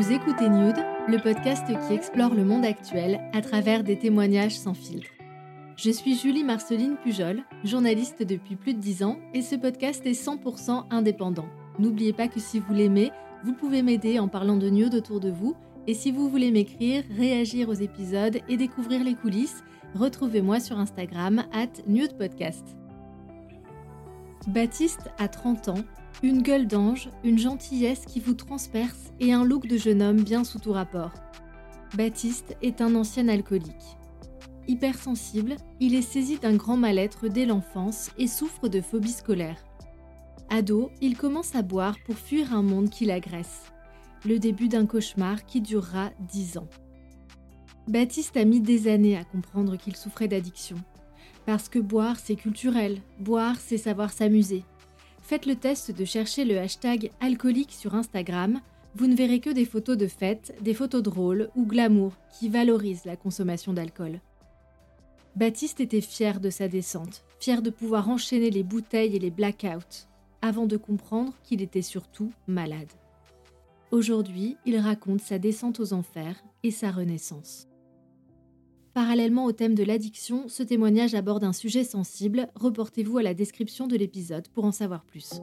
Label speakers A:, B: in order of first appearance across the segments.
A: Vous écoutez Nude, le podcast qui explore le monde actuel à travers des témoignages sans filtre. Je suis Julie Marceline Pujol, journaliste depuis plus de 10 ans et ce podcast est 100% indépendant. N'oubliez pas que si vous l'aimez, vous pouvez m'aider en parlant de nude autour de vous et si vous voulez m'écrire, réagir aux épisodes et découvrir les coulisses, retrouvez-moi sur Instagram at nudepodcast. Baptiste a 30 ans une gueule d'ange, une gentillesse qui vous transperce et un look de jeune homme bien sous tout rapport. Baptiste est un ancien alcoolique. Hypersensible, il est saisi d'un grand mal-être dès l'enfance et souffre de phobie scolaire. Ado, il commence à boire pour fuir un monde qui l'agresse. Le début d'un cauchemar qui durera dix ans. Baptiste a mis des années à comprendre qu'il souffrait d'addiction. Parce que boire, c'est culturel, boire, c'est savoir s'amuser, Faites le test de chercher le hashtag alcoolique sur Instagram. Vous ne verrez que des photos de fêtes, des photos drôles ou glamour qui valorisent la consommation d'alcool. Baptiste était fier de sa descente, fier de pouvoir enchaîner les bouteilles et les blackouts, avant de comprendre qu'il était surtout malade. Aujourd'hui, il raconte sa descente aux enfers et sa renaissance. Parallèlement au thème de l'addiction, ce témoignage aborde un sujet sensible. Reportez-vous à la description de l'épisode pour en savoir plus.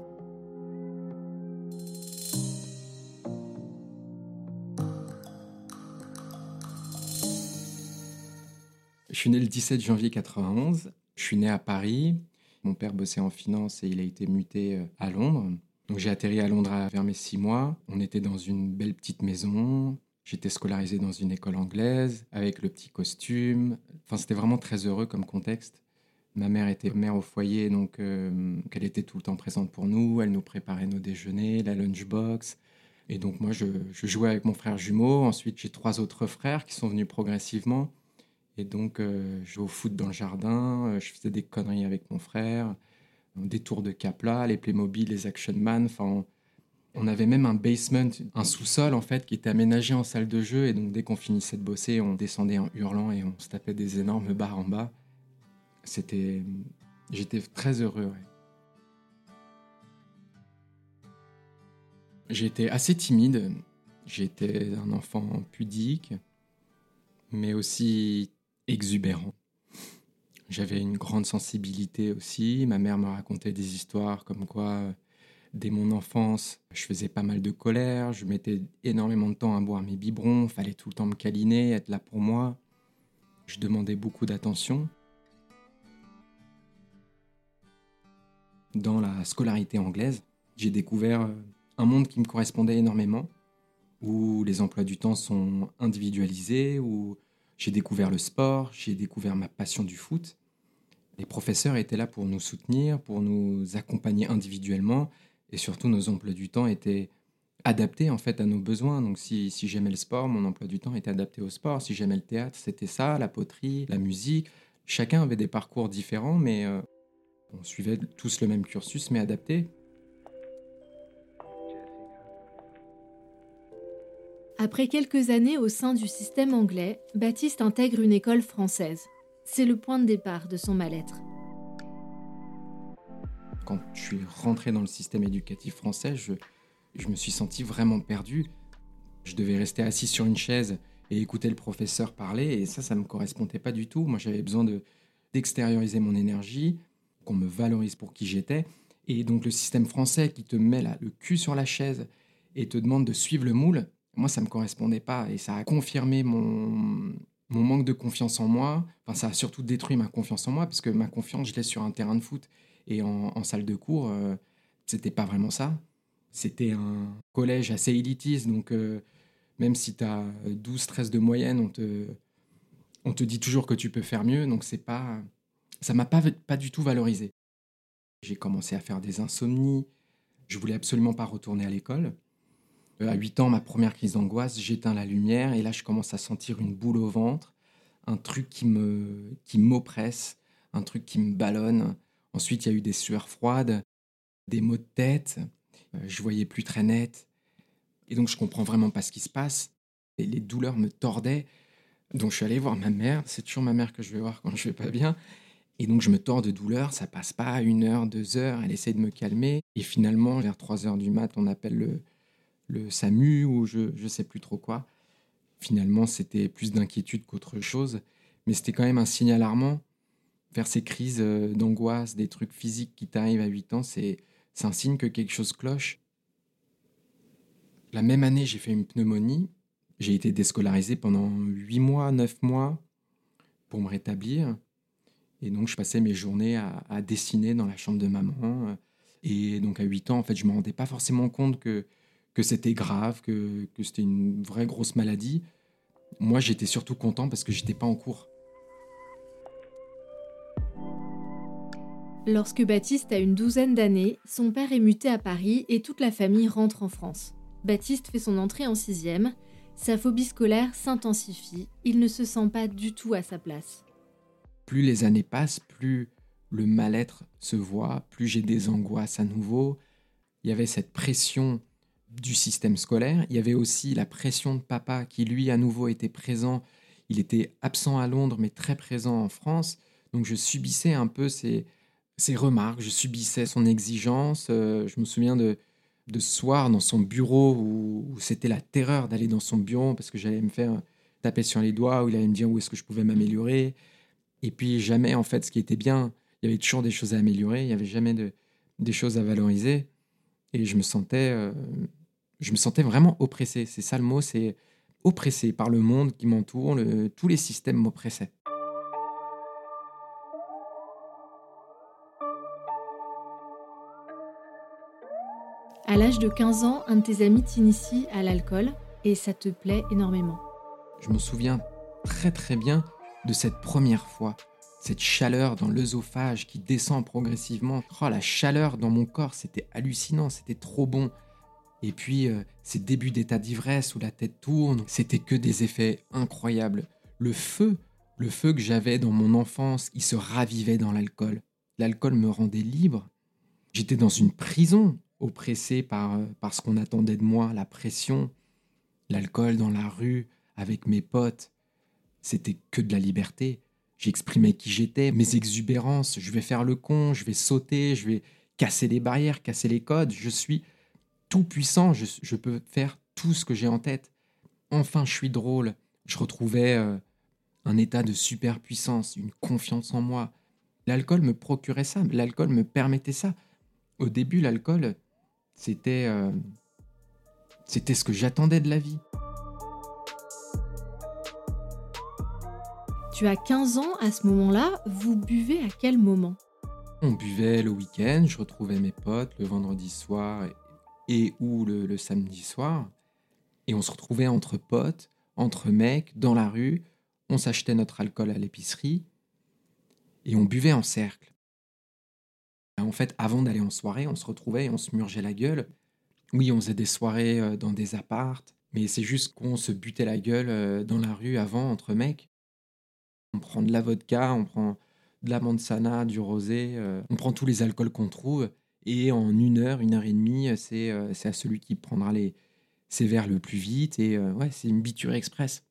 B: Je suis né le 17 janvier 91. Je suis né à Paris. Mon père bossait en finance et il a été muté euh, à Londres. J'ai atterri à Londres vers mes six mois. On était dans une belle petite maison. J'étais scolarisé dans une école anglaise, avec le petit costume. Enfin, c'était vraiment très heureux comme contexte. Ma mère était mère au foyer, donc euh, elle était tout le temps présente pour nous. Elle nous préparait nos déjeuners, la lunchbox. Et donc moi, je, jouais avec mon frère jumeau. Ensuite, j'ai trois autres frères qui sont venus progressivement. Et donc, euh, je jouais au foot dans le jardin. Euh, je faisais des conneries avec mon frère. Des tours de Capla, les Playmobil, les Action Man. Enfin, on avait même un basement, un sous-sol en fait, qui était aménagé en salle de jeu. Et donc dès qu'on finissait de bosser, on descendait en hurlant et on se tapait des énormes barres en bas. C'était, j'étais très heureux. J'étais assez timide. J'étais un enfant pudique, mais aussi exubérant. J'avais une grande sensibilité aussi. Ma mère me racontait des histoires comme quoi Dès mon enfance, je faisais pas mal de colère, je mettais énormément de temps à boire mes biberons, fallait tout le temps me câliner, être là pour moi. Je demandais beaucoup d'attention. Dans la scolarité anglaise, j'ai découvert un monde qui me correspondait énormément, où les emplois du temps sont individualisés, où j'ai découvert le sport, j'ai découvert ma passion du foot. Les professeurs étaient là pour nous soutenir, pour nous accompagner individuellement, et surtout nos emplois du temps étaient adaptés en fait à nos besoins. Donc si, j'aimais le sport, mon emploi du temps était adapté au sport. Si j'aimais le théâtre, c'était ça, la poterie, la musique. Chacun avait des parcours différents, mais euh, on suivait tous le même cursus, mais adapté.
A: Après quelques années au sein du système anglais, Baptiste intègre une école française. C'est le point de départ de son mal-être
B: quand je suis rentré dans le système éducatif français, je, me suis senti vraiment perdu. Je devais rester assis sur une chaise et écouter le professeur parler, et ça, ça ne me correspondait pas du tout. Moi, j'avais besoin de, d'extérioriser mon énergie, qu'on me valorise pour qui j'étais. Et donc, le système français qui te met le cul sur la chaise et te demande de suivre le moule, moi, ça ne me correspondait pas. Et ça a confirmé mon, mon manque de confiance en moi. Enfin, ça a surtout détruit ma confiance en moi, parce que ma confiance, je l'ai sur un terrain de foot. Et en, salle de cours, euh, c'était pas vraiment ça. C'était un collège assez élitiste, donc euh, même si tu as 12-13 de moyenne, on te, on te dit toujours que tu peux faire mieux. Donc c'est pas ça m'a pas, pas du tout valorisé. J'ai commencé à faire des insomnies. Je voulais absolument pas retourner à l'école. Euh, à 8 ans, ma première crise d'angoisse, j'éteins la lumière et là, je commence à sentir une boule au ventre, un truc qui me qui m'oppresse, un truc qui me ballonne. Ensuite, il y a eu des sueurs froides, des maux de tête. Euh, je voyais plus très net. Et donc, je comprends vraiment pas ce qui se passe. Et les douleurs me tordaient. Donc, je suis allé voir ma mère. C'est toujours ma mère que je vais voir quand je vais pas bien. Et donc, je me tords de douleur. Ça passe pas une heure, deux heures. Elle essaie de me calmer. Et finalement, vers 3 heures du mat, on appelle le, le SAMU ou je ne sais plus trop quoi. Finalement, c'était plus d'inquiétude qu'autre chose, mais c'était quand même un signe alarmant. Faire ces crises euh, d'angoisse, des trucs physiques qui t'arrivent à 8 ans, c'est un signe que quelque chose cloche. La même année, j'ai fait une pneumonie. J'ai été déscolarisé pendant 8 mois, 9 mois pour me rétablir. Et donc, je passais mes journées à, dessiner dans la chambre de maman. Et donc, à 8 ans, en fait, je ne me rendais pas forcément compte que que c'était grave, que, c'était une vraie grosse maladie. Moi, j'étais surtout content parce que j'étais pas en cours.
A: Lorsque Baptiste a une douzaine d'années, son père est muté à Paris et toute la famille rentre en France. Baptiste fait son entrée en sixième. Sa phobie scolaire s'intensifie. Il ne se sent pas du tout à sa place.
B: Plus les années passent, plus le mal-être se voit, plus j'ai des angoisses à nouveau. Il y avait cette pression du système scolaire. Il y avait aussi la pression de papa qui, lui, à nouveau était présent. Il était absent à Londres, mais très présent en France. Donc je subissais un peu ses, remarques, je subissais son exigence. Euh, je me souviens de, ce soir dans son bureau où, c'était la terreur d'aller dans son bureau parce que j'allais me faire taper sur les doigts, où il allait me dire où est-ce que je pouvais m'améliorer. Et puis jamais, en fait, ce qui était bien, il y avait toujours des choses à améliorer, il n'y avait jamais de, des choses à valoriser. Et je me sentais euh, je me sentais vraiment oppressé. C'est ça le mot, c'est oppressé par le monde qui m'entoure, tous les systèmes m'oppressaient.
A: À l'âge de 15 ans, un de tes amis t'initie à l'alcool et ça te plaît énormément.
B: Je me souviens très très bien de cette première fois, cette chaleur dans l'œsophage qui descend progressivement. Oh, la chaleur dans mon corps, c'était hallucinant, c'était trop bon. Et puis, euh, ces débuts d'état d'ivresse où la tête tourne, c'était que des effets incroyables. Le feu, le feu que j'avais dans mon enfance, il se ravivait dans l'alcool. L'alcool me rendait libre. J'étais dans une prison, oppressé par, euh, par ce qu'on attendait de moi, la pression. L'alcool dans la rue, avec mes potes, c'était que de la liberté. J'exprimais qui j'étais, mes exubérances, je vais faire le con, je vais sauter, je vais casser les barrières, casser les codes, je suis tout puissant, je, peux faire tout ce que j'ai en tête. Enfin, je suis drôle. Je retrouvais euh, un état de superpuissance, une confiance en moi. L'alcool me procurait ça, l'alcool me permettait ça. Au début, l'alcool, c'était euh, c'était ce que j'attendais de la vie.
A: Tu as 15 ans à ce moment-là, vous buvez à quel moment?
B: On buvait le week-end, je retrouvais mes potes le vendredi soir et ou le, samedi soir. Et on se retrouvait entre potes, entre mecs, dans la rue. On s'achetait notre alcool à l'épicerie et on buvait en cercle. En fait, avant d'aller en soirée, on se retrouvait et on se murgeait la gueule. Oui, on faisait des soirées euh, dans des appartes, mais c'est juste qu'on se butait la gueule euh, dans la rue avant entre mecs. On prend de la vodka, on prend de la manzana, du rosé, euh, on prend tous les alcools qu'on trouve et en une heure, une heure et demie, c'est à celui qui prendra les, ses verres le plus vite. Et ouais, c'est une biture express.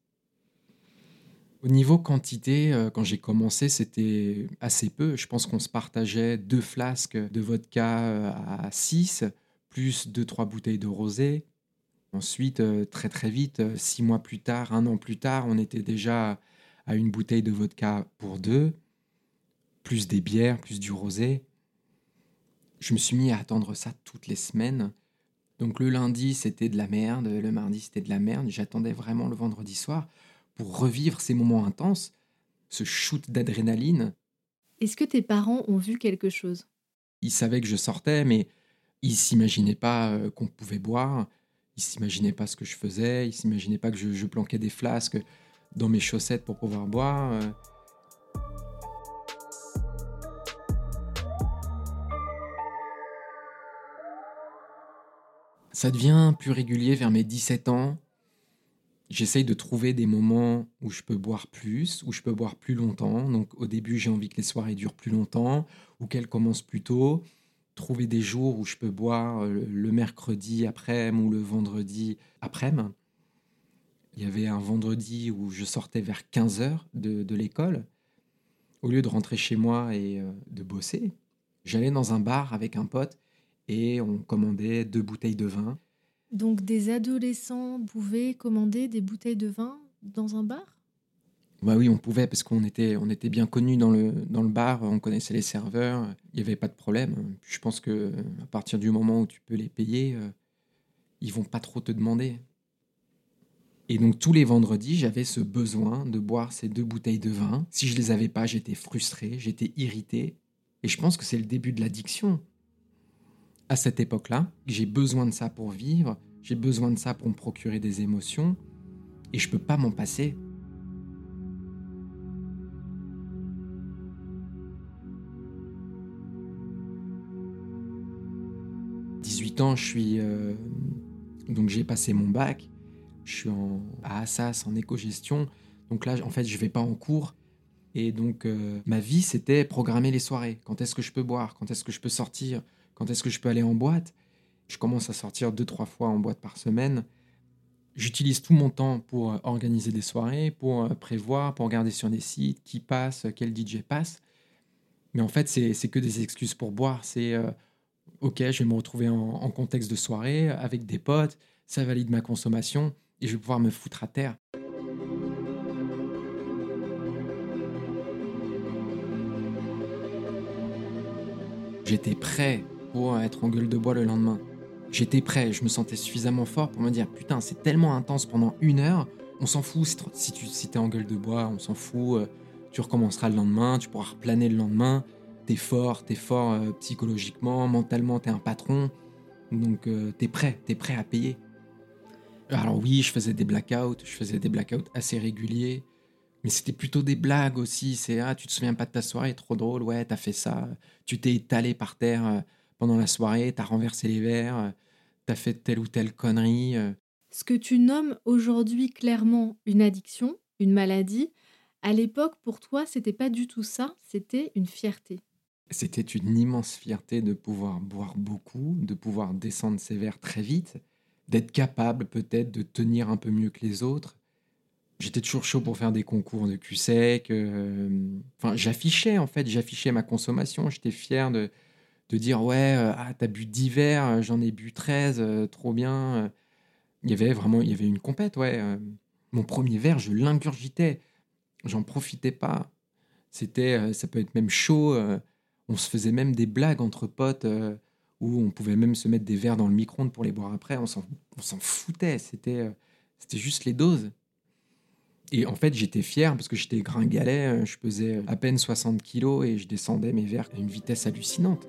B: Au niveau quantité, euh, quand j'ai commencé, c'était assez peu. Je pense qu'on se partageait deux flasques de vodka à 6, plus deux, trois bouteilles de rosé. Ensuite, très très vite, six mois plus tard, un an plus tard, on était déjà à une bouteille de vodka pour deux, plus des bières, plus du rosé je me suis mis à attendre ça toutes les semaines. Donc le lundi, c'était de la merde, le mardi, c'était de la merde. J'attendais vraiment le vendredi soir pour revivre ces moments intenses, ce shoot d'adrénaline.
A: Est-ce que tes parents ont vu quelque chose?
B: Ils savaient que je sortais, mais ils s'imaginaient pas euh, qu'on pouvait boire, ils s'imaginaient pas ce que je faisais, ils s'imaginaient pas que je, je, planquais des flasques dans mes chaussettes pour pouvoir boire. Euh. Ça devient plus régulier vers mes 17 ans, J'essaye de trouver des moments où je peux boire plus, où je peux boire plus longtemps. Donc au début, j'ai envie que les soirées durent plus longtemps ou qu'elles commencent plus tôt. Trouver des jours où je peux boire euh, le mercredi après-midi ou le vendredi après-midi. Il y avait un vendredi où je sortais vers 15h de, de l'école. Au lieu de rentrer chez moi et euh, de bosser, j'allais dans un bar avec un pote et on commandait deux bouteilles de vin.
A: Donc des adolescents pouvaient commander des bouteilles de vin dans un bar?
B: Bah oui, on pouvait parce qu'on était, on était bien connus dans le, dans le bar, on connaissait les serveurs, il n'y avait pas de problème. Je pense que à partir du moment où tu peux les payer, euh, ils vont pas trop te demander. Et donc tous les vendredis, j'avais ce besoin de boire ces deux bouteilles de vin. Si je les avais pas, j'étais frustré, j'étais irrité. Et je pense que c'est le début de l'addiction à cette époque-là. J'ai besoin de ça pour vivre, j'ai besoin de ça pour me procurer des émotions, et je peux pas m'en passer. « 18 ans, je suis... Euh, donc j'ai passé mon bac, je suis en, à Assas en éco-gestion, donc là, en fait, je vais pas en cours, et donc euh, ma vie, c'était programmer les soirées. Quand est-ce que je peux boire? Quand est-ce que je peux sortir? Quand est-ce que je peux aller en boîte? Je commence à sortir deux, trois fois en boîte par semaine. J'utilise tout mon temps pour euh, organiser des soirées, pour euh, prévoir, pour regarder sur des sites qui passe, quel DJ passe. Mais en fait, c'est que des excuses pour boire. C'est euh, OK, je vais me retrouver en, en, contexte de soirée avec des potes, ça valide ma consommation et je vais pouvoir me foutre à terre. J'étais prêt pour être en gueule de bois le lendemain. J'étais prêt, je me sentais suffisamment fort pour me dire putain, c'est tellement intense pendant une heure, on s'en fout si tu si es en gueule de bois, on s'en fout, euh, tu recommenceras le lendemain, tu pourras replaner le lendemain, t'es fort, t'es fort euh, psychologiquement, mentalement, t'es un patron, donc euh, t'es prêt, t'es prêt à payer. Alors oui, je faisais des blackouts, je faisais des blackouts assez réguliers, mais c'était plutôt des blagues aussi. C'est ah, tu te souviens pas de ta soirée, trop drôle, ouais, t'as fait ça. Tu t'es étalé par terre pendant la soirée, tu as renversé les verres, euh, tu as fait telle ou telle connerie. Euh.
A: Ce que tu nommes aujourd'hui clairement une addiction, une maladie, à l'époque, pour toi, c'était pas du tout ça, c'était une fierté.
B: C'était une immense fierté de pouvoir boire beaucoup, de pouvoir descendre ses verres très vite, d'être capable peut-être de tenir un peu mieux que les autres. J'étais toujours chaud pour faire des concours de cul sec. Euh, enfin, j'affichais en fait, j'affichais ma consommation. J'étais fier de, de dire ouais, euh, ah, t'as bu 10 verres, euh, j'en ai bu 13, euh, trop bien. Il y avait vraiment il y avait une compète, ouais. Mon premier verre, je l'ingurgitais, j'en profitais pas. C'était, ça peut être même chaud. on se faisait même des blagues entre potes où on pouvait même se mettre des verres dans le micro-ondes pour les boire après. On s'en, foutait. C'était, c'était juste les doses. Et en fait, j'étais fier parce que j'étais gringalet. Je pesais à peine 60 kilos et je descendais mes verres à une vitesse hallucinante.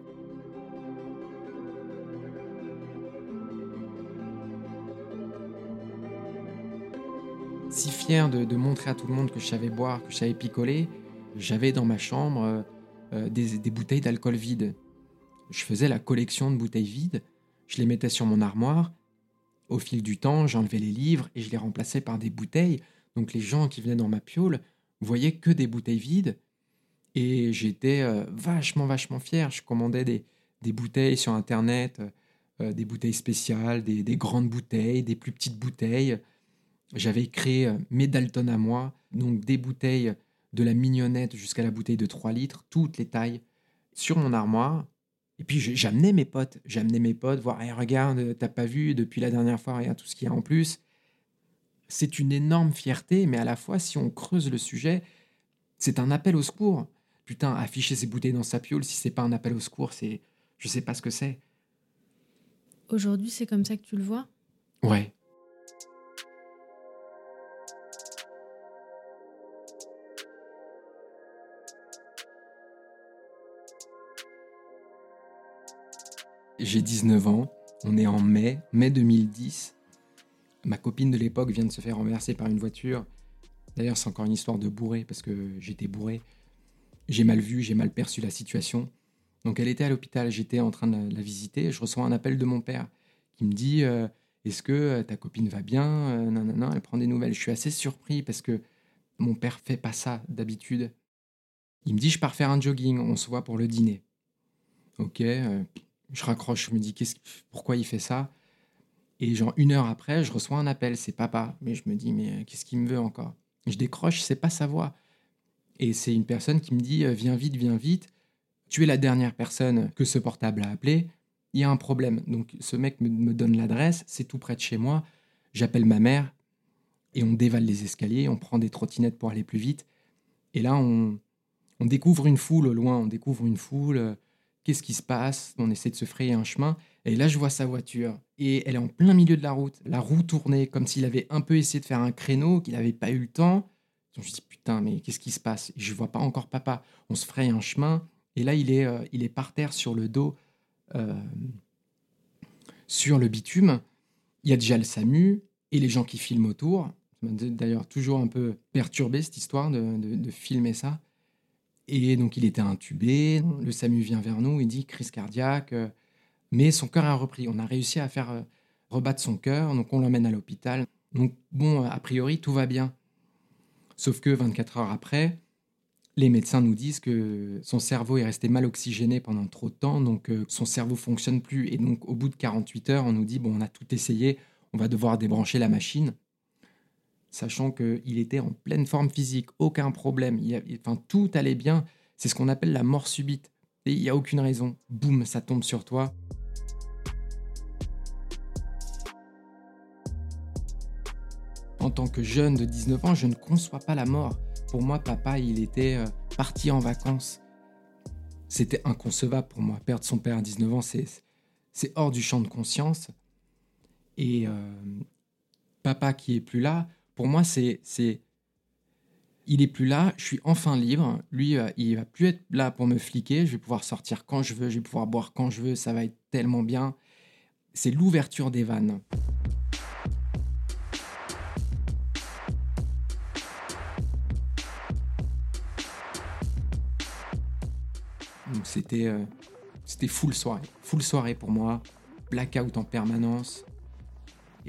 B: De, montrer à tout le monde que je savais boire, que je savais picoler, j'avais dans ma chambre euh, euh, des, bouteilles d'alcool vide. Je faisais la collection de bouteilles vides, je les mettais sur mon armoire. Au fil du temps, j'enlevais les livres et je les remplaçais par des bouteilles. Donc les gens qui venaient dans ma piole voyaient que des bouteilles vides. Et j'étais euh, vachement, vachement fier. Je commandais des, bouteilles sur Internet, des bouteilles spéciales, des, des, grandes bouteilles, des plus petites bouteilles j'avais créé euh, mes Dalton à moi, donc des bouteilles de la mignonnette jusqu'à la bouteille de 3 litres, toutes les tailles, sur mon armoire. Et puis j'amenais mes potes, j'amenais mes potes voir, regarde, t'as pas vu depuis la dernière fois, regarde tout ce qu'il y a en plus. C'est une énorme fierté, mais à la fois, si on creuse le sujet, c'est un appel au secours. Putain, afficher ses bouteilles dans sa piole, si c'est pas un appel au secours, c'est. Je sais pas ce que c'est.
A: Aujourd'hui, c'est comme ça que tu le vois?
B: Ouais, J'ai 19 ans, on est en mai, mai 2010. Ma copine de l'époque vient de se faire renverser par une voiture. D'ailleurs, c'est encore une histoire de bourré parce que j'étais bourré. J'ai mal vu, j'ai mal perçu la situation. Donc elle était à l'hôpital, j'étais en train de la visiter. Je reçois un appel de mon père qui me dit euh, Est-ce que ta copine va bien Non, non, non, elle prend des nouvelles. Je suis assez surpris parce que mon père fait pas ça d'habitude. Il me dit Je pars faire un jogging, on se voit pour le dîner. Ok, je raccroche, je me dis Pourquoi il fait ça? Et genre une heure après, je reçois un appel, c'est papa. Mais je me dis Mais qu'est-ce qu'il me veut encore? Je décroche, c'est pas sa voix. Et c'est une personne qui me dit Viens vite, viens vite tu es la dernière personne que ce portable a appelé, il y a un problème. Donc ce mec me, donne l'adresse, c'est tout près de chez moi, j'appelle ma mère et on dévale les escaliers, on prend des trottinettes pour aller plus vite. Et là, on, on découvre une foule au loin, on découvre une foule, qu'est-ce qui se passe, on essaie de se frayer un chemin. Et là, je vois sa voiture et elle est en plein milieu de la route, la roue tournée, comme s'il avait un peu essayé de faire un créneau, qu'il n'avait pas eu le temps. Donc je me dis putain, mais qu'est-ce qui se passe? Je vois pas encore papa. On se fraye un chemin et là, il est, euh, il est par terre sur le dos, euh, sur le bitume. Il y a déjà le SAMU et les gens qui filment autour. D'ailleurs, toujours un peu perturbé cette histoire de, filmer ça. Et donc, il était intubé. Le SAMU vient vers nous, il dit crise cardiaque. Euh, mais son cœur a repris. On a réussi à faire rebattre son cœur, donc on l'emmène à l'hôpital. Donc, bon, a priori, tout va bien. Sauf que 24 heures après, les médecins nous disent que son cerveau est resté mal oxygéné pendant trop de temps, donc euh, son cerveau fonctionne plus. Et donc, au bout de 48 heures, on nous dit bon, on a tout essayé, on va devoir débrancher la machine, sachant qu'il était en pleine forme physique, aucun problème, enfin tout allait bien. C'est ce qu'on appelle la mort subite. Et il n'y a aucune raison. Boum, ça tombe sur toi. En tant que jeune de 19 ans, je ne conçois pas la mort. Pour moi, papa, il était euh, parti en vacances. C'était inconcevable pour moi. Perdre son père à 19 ans, c'est, c'est hors du champ de conscience. Et euh, papa qui est plus là, pour moi, c'est, c'est. Il est plus là, je suis enfin libre. Lui, euh, il va plus être là pour me fliquer. Je vais pouvoir sortir quand je veux, je vais pouvoir boire quand je veux. Ça va être tellement bien. C'est l'ouverture des vannes. C'était euh, c'était full soirée, full soirée pour moi, blackout en permanence.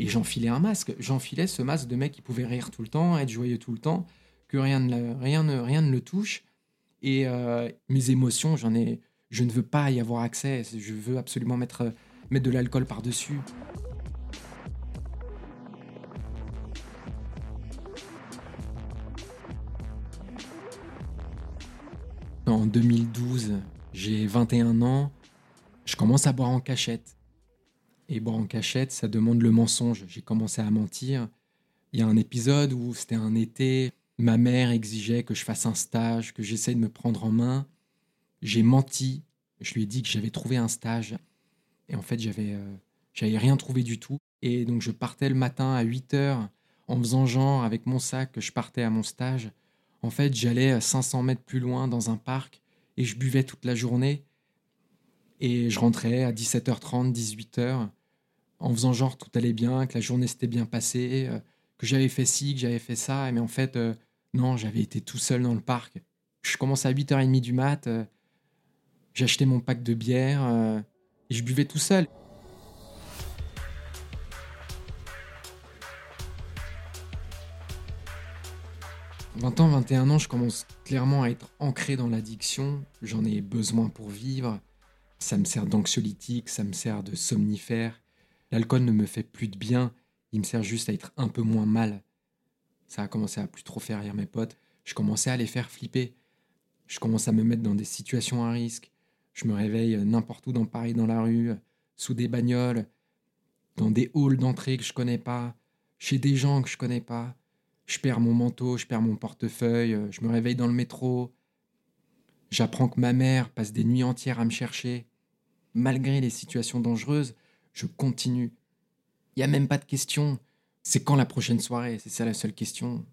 B: Et j'enfilais un masque, j'enfilais ce masque de mec qui pouvait rire tout le temps, être joyeux tout le temps, que rien ne, rien ne, rien ne le touche. Et euh, mes émotions, j'en ai, je ne veux pas y avoir accès, je veux absolument mettre, mettre de l'alcool par-dessus. En 2012, j'ai 21 ans, je commence à boire en cachette. Et boire en cachette, ça demande le mensonge. J'ai commencé à mentir. Il y a un épisode où c'était un été, ma mère exigeait que je fasse un stage, que j'essaye de me prendre en main. J'ai menti. Je lui ai dit que j'avais trouvé un stage. Et en fait, j'avais euh, rien trouvé du tout. Et donc, je partais le matin à 8 heures en faisant genre avec mon sac que je partais à mon stage. En fait, j'allais 500 mètres plus loin dans un parc et je buvais toute la journée. Et je rentrais à 17h30, 18h, en faisant genre tout allait bien, que la journée s'était bien passée, euh, que j'avais fait ci, que j'avais fait ça. Mais en fait, euh, non, j'avais été tout seul dans le parc. Je commençais à 8h30 du mat, euh, j'achetais mon pack de bière, et je buvais tout seul. 20 ans, 21 ans, je commence clairement à être ancré dans l'addiction. J'en ai besoin pour vivre. Ça me sert d'anxiolytique, ça me sert de somnifère. L'alcool ne me fait plus de bien, il me sert juste à être un peu moins mal. Ça a commencé à plus trop faire rire mes potes. Je commençais à les faire flipper. Je commence à me mettre dans des situations à risque. Je me réveille n'importe où dans Paris, dans la rue, sous des bagnoles, dans des halls d'entrée que je connais pas, chez des gens que je connais pas je perds mon manteau, je perds mon portefeuille, je me réveille dans le métro. J'apprends que ma mère passe des nuits entières à me chercher. Malgré les situations dangereuses, je continue. Il n'y a même pas de question. C'est quand la prochaine soirée? C'est ça la seule question.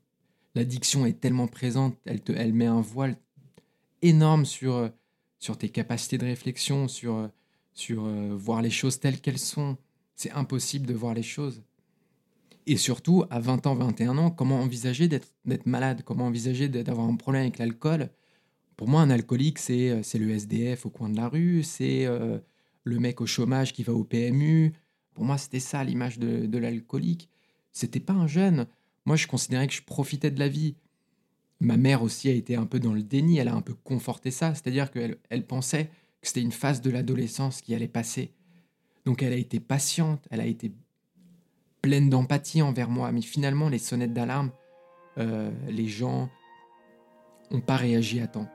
B: L'addiction est tellement présente, elle, te, elle met un voile énorme sur, euh, sur tes capacités de réflexion, sur, euh, sur voir les choses telles qu'elles sont. C'est impossible de voir les choses. Et surtout, à 20 ans, 21 ans, comment envisager d'être malade? Comment envisager d'avoir un problème avec l'alcool? Pour moi, un alcoolique, c'est euh, le SDF au coin de la rue, c'est euh, le mec au chômage qui va au PMU. Pour moi, c'était ça l'image de, de l'alcoolique. C'était pas un jeune. Moi, je considérais que je profitais de la vie. Ma mère aussi a été un peu dans le déni, elle a un peu conforté ça, c'est-à-dire qu'elle elle pensait que c'était une phase de l'adolescence qui allait passer. Donc elle a été patiente, elle a été pleine d'empathie envers moi, mais finalement les sonnettes d'alarme, euh, les gens n'ont pas réagi à temps.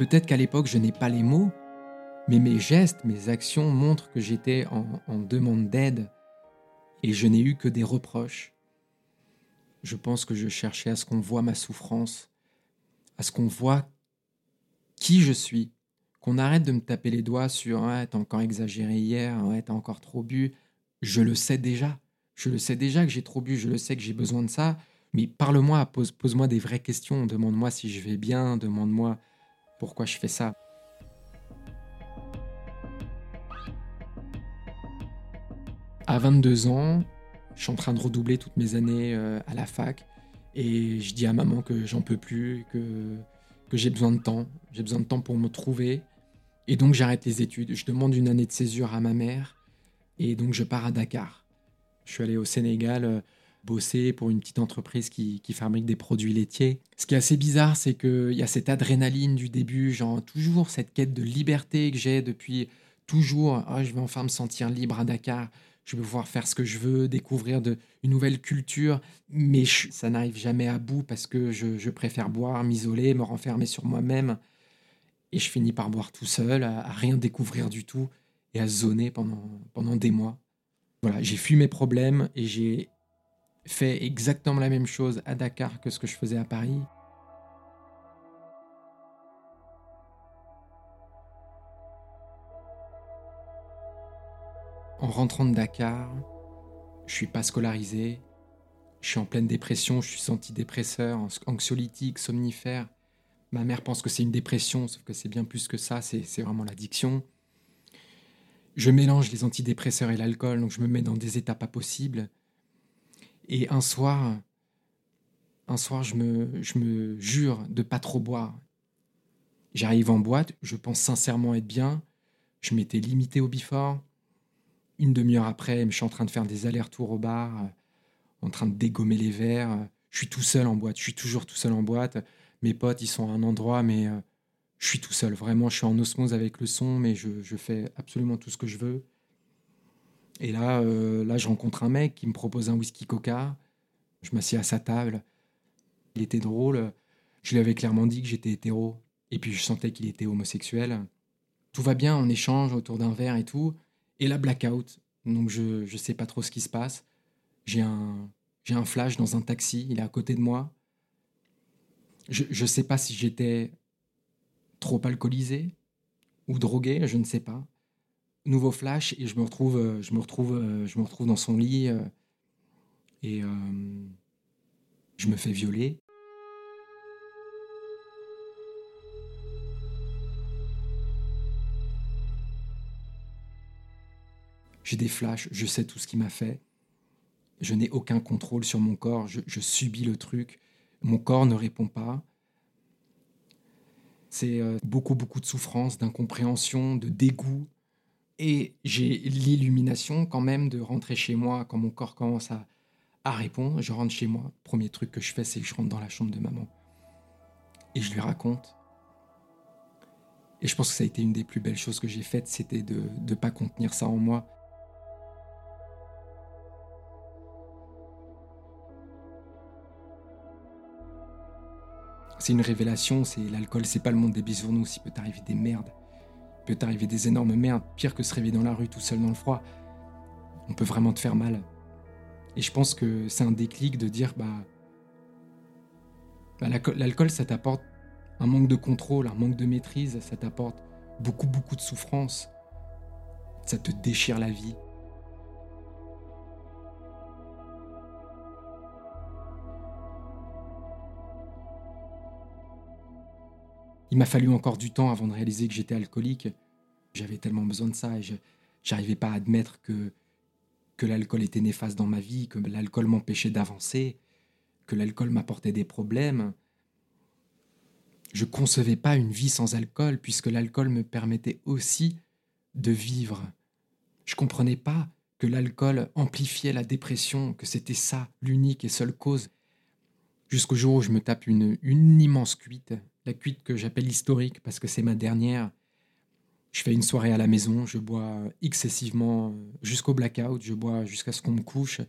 B: Peut-être qu'à l'époque je n'ai pas les mots, mais mes gestes, mes actions montrent que j'étais en demande d'aide et je n'ai eu que des reproches. Je pense que je cherchais à ce qu'on voit ma souffrance, à ce qu'on voit qui je suis, qu'on arrête de me taper les doigts sur ah, t'as encore exagéré hier, ouais, t'as encore trop bu. Je le sais déjà. Je le sais déjà que j'ai trop bu, je le sais que j'ai besoin de ça. Mais parle-moi, pose, pose-moi des vraies questions, demande-moi si je vais bien, demande-moi pourquoi je fais ça? À 22 ans, je suis en train de redoubler toutes mes années euh, à la fac et je dis à maman que j'en peux plus, que, que j'ai besoin de temps. J'ai besoin de temps pour me trouver. Et donc j'arrête les études. Je demande une année de césure à ma mère et donc je pars à Dakar. Je suis allé au Sénégal euh, bosser pour une petite entreprise qui, qui, fabrique des produits laitiers. Ce qui est assez bizarre, c'est qu'il y a cette adrénaline du début, genre toujours cette quête de liberté que j'ai depuis toujours. Oh, je vais enfin me sentir libre à Dakar je vais pouvoir faire ce que je veux, découvrir de, une nouvelle culture, mais ça n'arrive jamais à bout parce que je, préfère boire, m'isoler, me renfermer sur moi-même, et je finis par boire tout seul, à, rien découvrir du tout, et à zoner pendant, pendant des mois. Voilà, j'ai fui mes problèmes et j'ai fait exactement la même chose à Dakar que ce que je faisais à Paris. En rentrant de Dakar, je suis pas scolarisé, je suis en pleine dépression, je suis antidépresseur, anxiolytique, somnifère. Ma mère pense que c'est une dépression, sauf que c'est bien plus que ça, c'est vraiment l'addiction. Je mélange les antidépresseurs et l'alcool, donc je me mets dans des états pas possibles. Et un soir, un soir, je me, jure de pas trop boire. J'arrive en boîte, je pense sincèrement être bien. Je m'étais limité au bifort une demi-heure après, je suis en train de faire des allers-retours au bar, euh, en train de dégommer les verres. Je suis tout seul en boîte, je suis toujours tout seul en boîte. Mes potes, ils sont à un endroit, mais euh, je suis tout seul. Vraiment, je suis en osmose avec le son, mais je, fais absolument tout ce que je veux. Et là, euh, là, je rencontre un mec qui me propose un whisky coca. Je m'assieds à sa table. Il était drôle. Je lui avais clairement dit que j'étais hétéro. Et puis, je sentais qu'il était homosexuel. Tout va bien, on échange autour d'un verre et tout. Et la blackout, donc je ne sais pas trop ce qui se passe. J'ai un, j'ai un flash dans un taxi, il est à côté de moi. Je ne sais pas si j'étais trop alcoolisé ou drogué, je ne sais pas. Nouveau flash et je me retrouve, euh, je me retrouve, euh, je me retrouve dans son lit euh, et je me fais violer. J'ai des flashs, je sais tout ce qui m'a fait. Je n'ai aucun contrôle sur mon corps, je, subis le truc. Mon corps ne répond pas. C'est beaucoup, beaucoup de souffrance, d'incompréhension, de dégoût. Et j'ai l'illumination quand même de rentrer chez moi quand mon corps commence à, à répondre. Je rentre chez moi. Premier truc que je fais, c'est que je rentre dans la chambre de maman. Et je lui raconte. Et je pense que ça a été une des plus belles choses que j'ai faites, c'était de ne pas contenir ça en moi, c'est une révélation, c'est l'alcool, c'est pas le monde des bisounours, il peut t'arriver des merdes. Des énormes merdes, pire que se réveiller dans la rue tout seul dans le froid. On peut vraiment te faire mal. Et je pense que c'est un déclic de dire, bah, bah l'alcool, ça t'apporte un manque de contrôle, un manque de maîtrise, ça t'apporte beaucoup, beaucoup de souffrance. Ça te déchire la vie. Il m'a fallu encore du temps avant de réaliser que j'étais alcoolique. J'avais tellement besoin de ça et je n'arrivais pas à admettre que, que l'alcool était néfaste dans ma vie, que l'alcool m'empêchait d'avancer, que l'alcool m'apportait des problèmes. Je concevais pas une vie sans alcool puisque l'alcool me permettait aussi de vivre. Je comprenais pas que l'alcool amplifiait la dépression, que c'était ça l'unique et seule cause. Jusqu'au jour où je me tape une immense cuite, la cuite que j'appelle historique parce que c'est ma dernière. Je fais une soirée à la maison, je bois excessivement jusqu'au blackout, je bois jusqu'à ce qu'on me couche.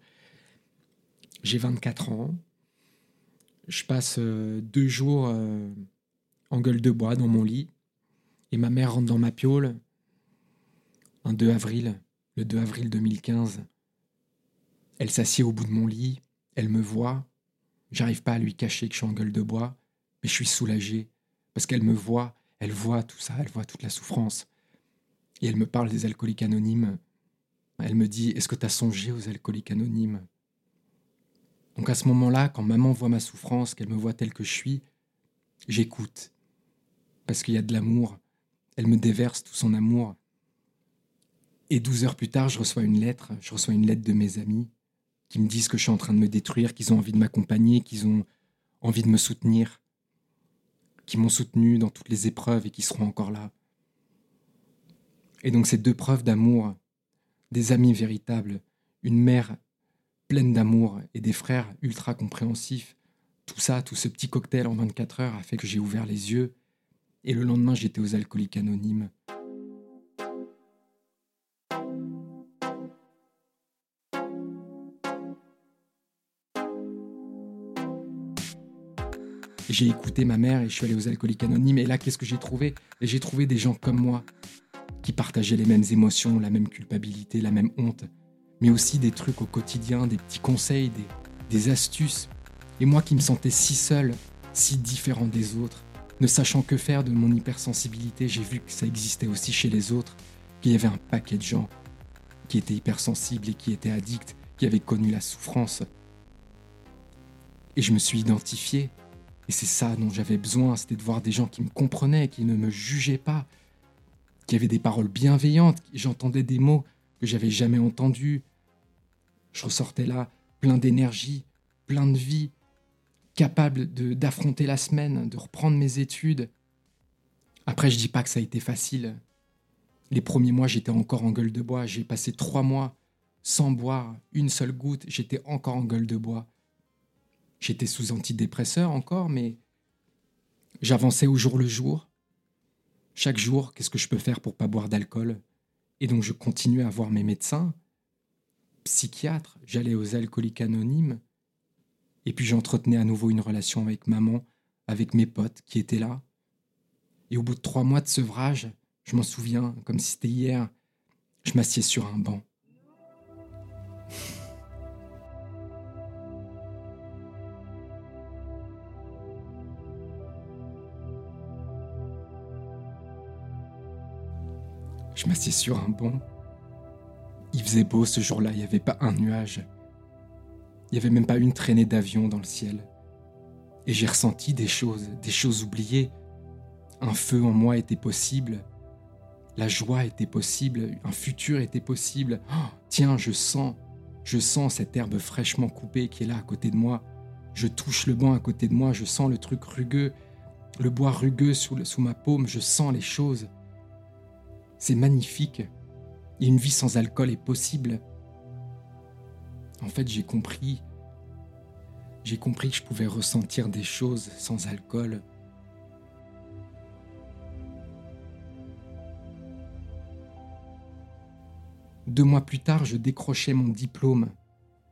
B: J'ai 24 ans. Je passe euh, deux jours euh, en gueule de bois dans mon lit. Et ma mère rentre dans ma piole un 2 avril, le 2 avril 2015. Elle s'assied au bout de mon lit, elle me voit. J'arrive pas à lui cacher que je suis en gueule de bois, mais je suis soulagé parce qu'elle me voit, elle voit tout ça, elle voit toute la souffrance. Et elle me parle des alcooliques anonymes. Elle me dit Est-ce que tu as songé aux alcooliques anonymes? Donc à ce moment-là, quand maman voit ma souffrance, qu'elle me voit telle que je suis, j'écoute. Parce qu'il y a de l'amour. Elle me déverse tout son amour. Et 12 heures plus tard, je reçois une lettre. Je reçois une lettre de mes amis qui me disent que je suis en train de me détruire, qu'ils ont envie de m'accompagner, qu'ils ont envie de me soutenir, qui m'ont soutenu dans toutes les épreuves et qui seront encore là. Et donc ces deux preuves d'amour, des amis véritables, une mère pleine d'amour et des frères ultra compréhensifs, tout ça, tout ce petit cocktail en 24 heures a fait que j'ai ouvert les yeux. Et le lendemain, j'étais aux alcooliques anonymes. J'ai écouté ma mère et je suis allé aux alcooliques anonymes. Et là, qu'est-ce que j'ai trouvé? J'ai trouvé des gens comme moi, qui partageaient les mêmes émotions, la même culpabilité, la même honte, mais aussi des trucs au quotidien, des petits conseils, des, des astuces. Et moi qui me sentais si seul, si différent des autres, ne sachant que faire de mon hypersensibilité, j'ai vu que ça existait aussi chez les autres, qu'il y avait un paquet de gens qui étaient hypersensibles et qui étaient addicts, qui avaient connu la souffrance. Et je me suis identifié. Et c'est ça dont j'avais besoin, c'était de voir des gens qui me comprenaient, qui ne me jugeaient pas, qui avait des paroles bienveillantes, j'entendais des mots que j'avais jamais entendus. Je ressortais là plein d'énergie, plein de vie, capable d'affronter la semaine, de reprendre mes études. Après, je dis pas que ça a été facile. Les premiers mois, j'étais encore en gueule de bois. J'ai passé trois mois sans boire une seule goutte. J'étais encore en gueule de bois. J'étais sous antidépresseur encore, mais j'avançais au jour le jour. Chaque jour, qu'est-ce que je peux faire pour pas boire d'alcool? Et donc je continuais à voir mes médecins, psychiatres, j'allais aux alcooliques anonymes, et puis j'entretenais à nouveau une relation avec maman, avec mes potes qui étaient là. Et au bout de trois mois de sevrage, je m'en souviens, comme si c'était hier, je m'assieds sur un banc. Je m'assieds sur un banc. Il faisait beau ce jour-là, il n'y avait pas un nuage. Il n'y avait même pas une traînée d'avion dans le ciel. Et j'ai ressenti des choses, des choses oubliées. Un feu en moi était possible. La joie était possible. Un futur était possible. Oh, tiens, je sens, je sens cette herbe fraîchement coupée qui est là à côté de moi. Je touche le banc à côté de moi. Je sens le truc rugueux, le bois rugueux sous ma paume. Je sens les choses. C'est magnifique. Et une vie sans alcool est possible. En fait, j'ai compris. J'ai compris que je pouvais ressentir des choses sans alcool. Deux mois plus tard, je décrochais mon diplôme.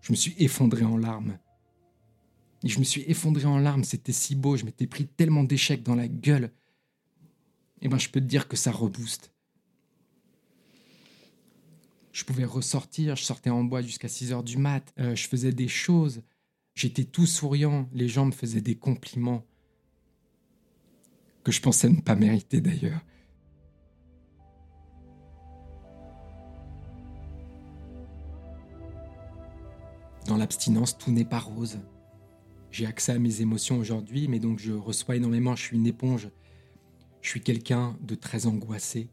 B: Je me suis effondré en larmes. Et je me suis effondré en larmes, c'était si beau, je m'étais pris tellement d'échecs dans la gueule. Eh ben, je peux te dire que ça rebooste. Je pouvais ressortir, je sortais en bois jusqu'à 6 heures du mat, euh, je faisais des choses, j'étais tout souriant, les gens me faisaient des compliments que je pensais ne pas mériter d'ailleurs. Dans l'abstinence, tout n'est pas rose. J'ai accès à mes émotions aujourd'hui, mais donc je reçois énormément, je suis une éponge. Je suis quelqu'un de très angoissé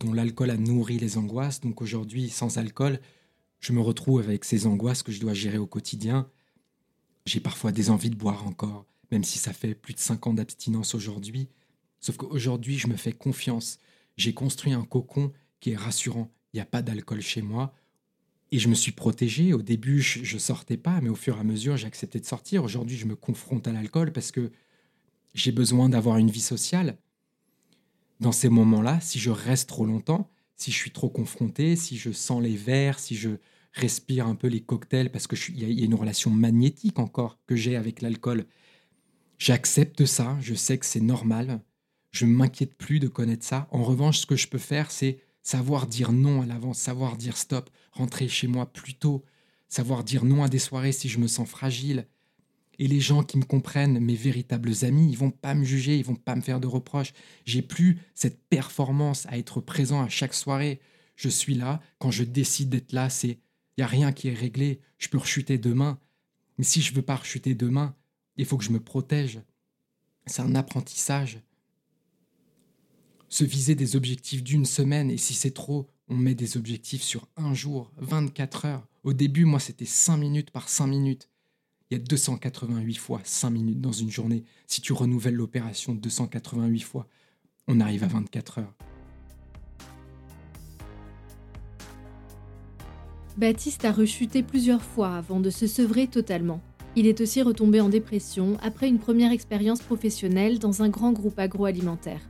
B: dont l'alcool a nourri les angoisses. Donc aujourd'hui, sans alcool, je me retrouve avec ces angoisses que je dois gérer au quotidien. J'ai parfois des envies de boire encore, même si ça fait plus de 5 ans d'abstinence aujourd'hui. Sauf qu'aujourd'hui, je me fais confiance. J'ai construit un cocon qui est rassurant. Il n'y a pas d'alcool chez moi. Et je me suis protégé. Au début, je ne sortais pas, mais au fur et à mesure, j'ai accepté de sortir. Aujourd'hui, je me confronte à l'alcool parce que j'ai besoin d'avoir une vie sociale. Dans ces moments-là, si je reste trop longtemps, si je suis trop confronté, si je sens les verres, si je respire un peu les cocktails, parce qu'il y, a une relation magnétique encore que j'ai avec l'alcool, j'accepte ça, je sais que c'est normal, je ne m'inquiète plus de connaître ça. En revanche, ce que je peux faire, c'est savoir dire non à l'avance, savoir dire stop, rentrer chez moi plus tôt, savoir dire non à des soirées si je me sens fragile. Et les gens qui me comprennent, mes véritables amis, ils vont pas me juger, ils vont pas me faire de reproches. J'ai plus cette performance à être présent à chaque soirée. Je suis là, quand je décide d'être là, c'est il y a rien qui est réglé, je peux rechuter demain. Mais si je veux pas rechuter demain, il faut que je me protège. C'est un apprentissage se viser des objectifs d'une semaine, et si c'est trop, on met des objectifs sur un jour, 24 heures. Au début, moi, c'était 5 minutes par 5 minutes. Il y a 288 fois 5 minutes dans une journée. Si tu renouvelles l'opération 288 fois, on arrive à 24 heures.
A: Baptiste a rechuté plusieurs fois avant de se sevrer totalement. Il est aussi retombé en dépression après une première expérience professionnelle dans un grand groupe agroalimentaire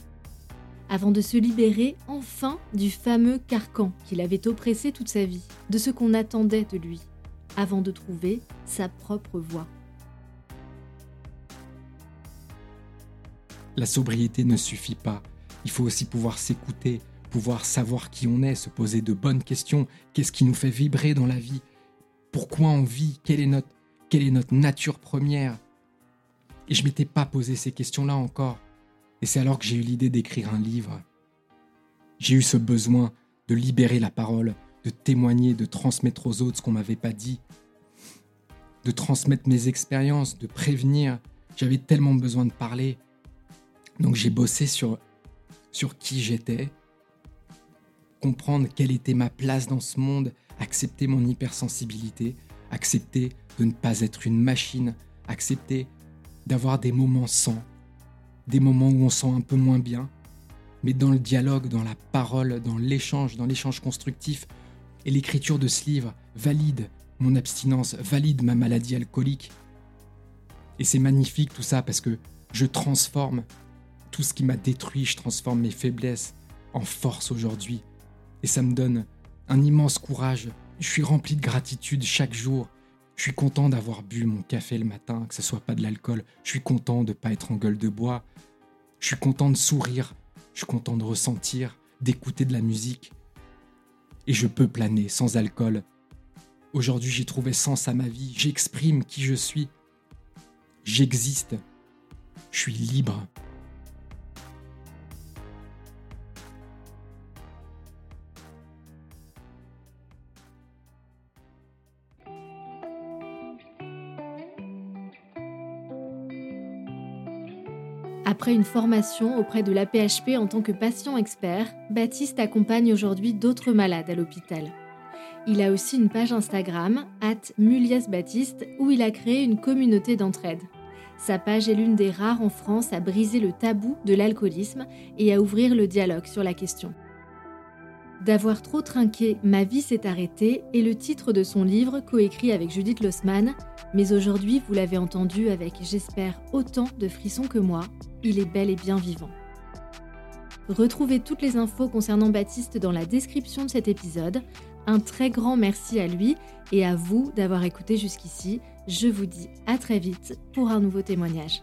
A: avant de se libérer enfin du fameux carcan qu'il avait oppressé toute sa vie, de ce qu'on attendait de lui, avant de trouver sa propre voie.
B: La sobriété ne suffit pas, il faut aussi pouvoir s'écouter, pouvoir savoir qui on est, se poser de bonnes questions, qu'est-ce qui nous fait vibrer dans la vie, pourquoi on vit, quelle est notre, nature première? Et je m'étais pas posé ces questions-là encore. Et c'est alors que j'ai eu l'idée d'écrire un livre. J'ai eu ce besoin de libérer la parole, de témoigner, de transmettre aux autres ce qu'on m'avait pas dit, de transmettre mes expériences, de prévenir. J'avais tellement besoin de parler. Donc j'ai bossé sur, sur qui j'étais, comprendre quelle était ma place dans ce monde, accepter mon hypersensibilité, accepter de ne pas être une machine, accepter d'avoir des moments sans, des moments où on sent un peu moins bien, mais dans le dialogue, dans la parole, dans l'échange, dans l'échange constructif. Et l'écriture de ce livre valide mon abstinence, valide ma maladie alcoolique. Et c'est magnifique tout ça parce que je transforme tout ce qui m'a détruit, je transforme mes faiblesses en force aujourd'hui. Et ça me donne un immense courage. Je suis rempli de gratitude chaque jour. Je suis content d'avoir bu mon café le matin, que ce soit pas de l'alcool. Je suis content de pas être en gueule de bois. Je suis content de sourire. Je suis content de ressentir, d'écouter de la musique. Et je peux planer sans alcool. Aujourd'hui, j'ai trouvé sens à ma vie. J'exprime qui je suis. J'existe. Je suis libre.
A: Après une formation auprès de l'APHP en tant que patient expert, Baptiste accompagne aujourd'hui d'autres malades à l'hôpital. Il a aussi une page Instagram, at Baptiste, où il a créé une communauté d'entraide. Sa page est l'une des rares en France à briser le tabou de l'alcoolisme et à ouvrir le dialogue sur la question. D'avoir trop trinqué, ma vie s'est arrêtée est le titre de son livre coécrit avec Judith Lossman. Mais aujourd'hui, vous l'avez entendu avec, j'espère, autant de frissons que moi, il est bel et bien vivant. Retrouvez toutes les infos concernant Baptiste dans la description de cet épisode. Un très grand merci à lui et à vous d'avoir écouté jusqu'ici. Je vous dis à très vite pour un nouveau témoignage.